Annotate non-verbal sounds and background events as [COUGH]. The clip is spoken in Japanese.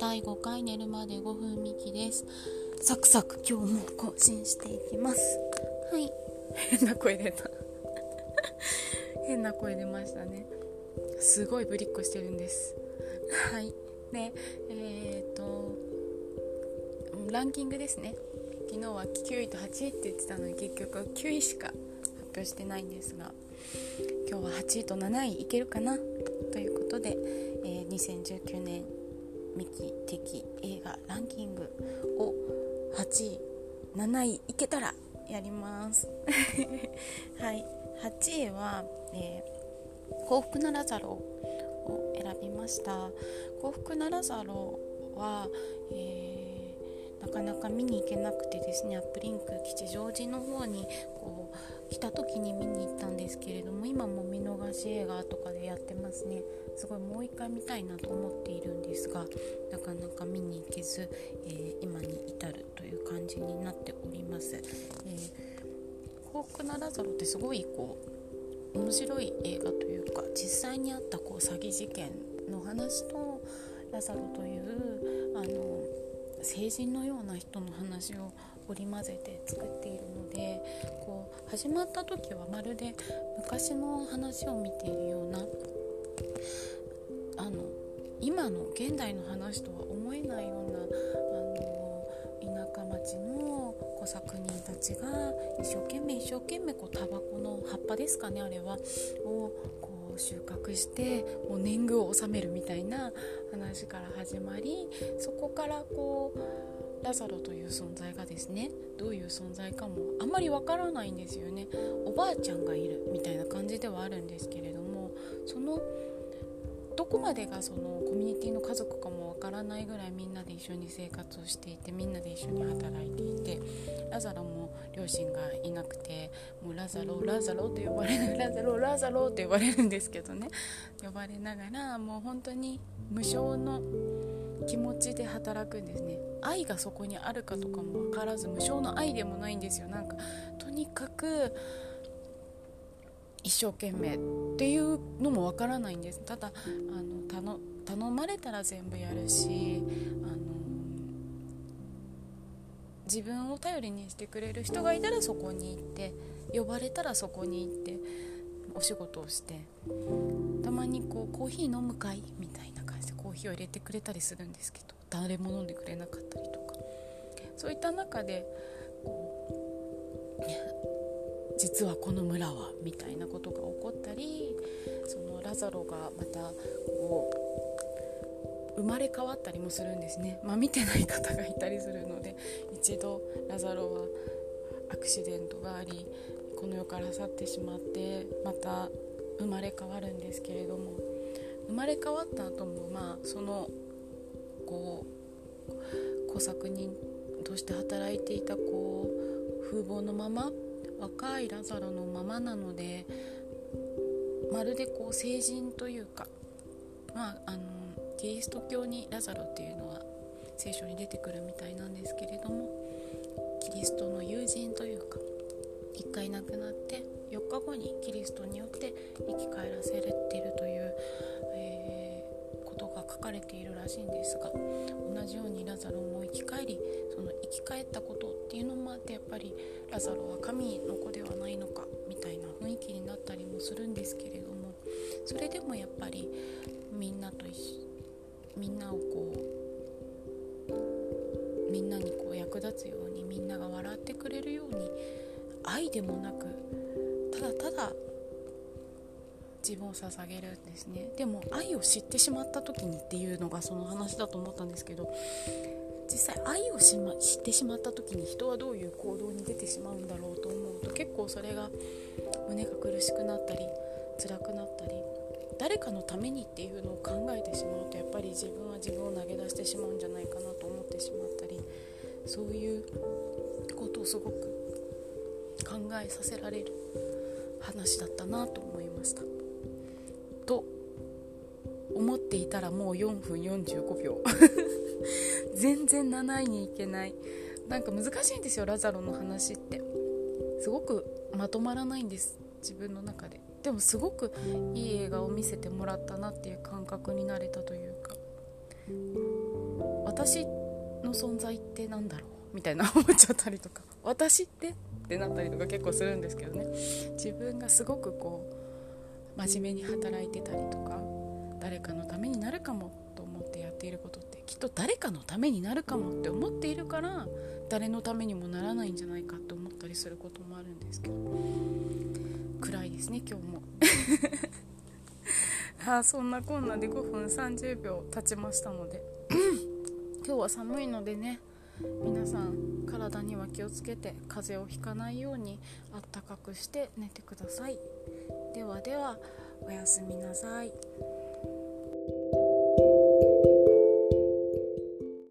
第5回寝るまで5分ミキです。サクサク今日も更新していきます。はい。変な声出た。変な声出ましたね。すごいぶりっこしてるんです。はい。でえー、っとランキングですね。昨日は9位と8位って言ってたのに結局9位しか発表してないんですが今日は8位と7位いけるかな？ということで、えー、2019年ミキ的映画ランキングを8位7位いけたらやります。[LAUGHS] はい。8位は、えー、幸福なラザロを選びました。幸福なラザロは、えー、なかなか見に行けなくてですねアップリンク吉祥寺の方にこ来た時に見に行ったんですけれども今も見逃し映画とかでやってますねすごいもう一回見たいなと思っているんですがなかなか見に行けず、えー、今に至るという感じになっております。えー、幸福なラザロってすごいこう面白い映画というか実際にあったこう詐欺事件の話とラザロというあの成人のような人の話を織り交ぜて作っているのでこう始まった時はまるで昔の話を見ているようなあの今の現代の話とは思えないようなあの田舎町の小作人たちが一生懸命一生懸命こうタバコの葉っぱですかねあれはをこう収穫してもう年貢を納めるみたいな話から始まりそこからこうラザロという存在がですねどういう存在かもあんまりわからないんですよね。おばあちゃんがいるみたいな感じではあるんですけれどもそのどこまでがそのコミュニティの家族かもわからないぐらいみんなで一緒に生活をしていてみんなで一緒に働いていてラザロも両親がいなくてもうラザロラザロと呼ばれる [LAUGHS] ラザロラザロって呼ばれるんですけどね。呼ばれながらもう本当に無償の気持ちで働くんですね。愛がそこにあるかとかも分からず無償の愛でもないんですよ。なんかとにかく一生懸命っていうのもわからないんです。ただあの頼まれたら全部やるしあの自分を頼りにしてくれる人がいたらそこに行って呼ばれたらそこに行ってお仕事をしてたまにこうコーヒー飲むかいみたいな。感じでコーヒーを入れてくれたりするんですけど誰も飲んでくれなかったりとか。そういった中でこう実はこの村はみたいなことが起こったりそのラザロがまたこう生まれ変わったりもするんですね、まあ、見てない方がいたりするので一度ラザロはアクシデントがありこの世から去ってしまってまた生まれ変わるんですけれども。まれ変わった後もまあそのこう工作人として働いていたこう風貌のまま若いラザロのままなのでまるでこう成人というか、まあ、あのキリスト教にラザロっていうのは聖書に出てくるみたいなんですけれどもキリストの友人というか一回亡くなって4日後にキリストによって生き返らせれてるという、かれているらしいんですが同じようにラザロも生き返りその生き返ったことっていうのもあってやっぱりラザロは神の子ではないのかみたいな雰囲気になったりもするんですけれどもそれでもやっぱりみんなとみんなをこうみんなにこう役立つようにみんなが笑ってくれるように愛でもなくただただ自分を捧げるんですねでも愛を知ってしまった時にっていうのがその話だと思ったんですけど実際愛をし、ま、知ってしまった時に人はどういう行動に出てしまうんだろうと思うと結構それが胸が苦しくなったり辛くなったり誰かのためにっていうのを考えてしまうとやっぱり自分は自分を投げ出してしまうんじゃないかなと思ってしまったりそういうことをすごく考えさせられる話だったなと思いました。と思っていたらもう4分45秒。[LAUGHS] 全然7位に行けない。なんか難しいんですよラザロの話って。すごくまとまらないんです自分の中で。でもすごくいい映画を見せてもらったなっていう感覚になれたというか。私の存在って何だろう？みたいな思っちゃったりとか。私って？ってなったりとか結構するんですけどね。自分がすごくこう真面目に働いてたりとか誰かのためになるかもと思ってやっていることってきっと誰かのためになるかもって思っているから誰のためにもならないんじゃないかって思ったりすることもあるんですけど。暗いですね今日も。[LAUGHS] あそんなこんなで5分30秒経ちましたので。[COUGHS] 今日は寒いのでね皆さん体には気をつけて風邪をひかないようにあったかくして寝てくださいではではおやすみなさい。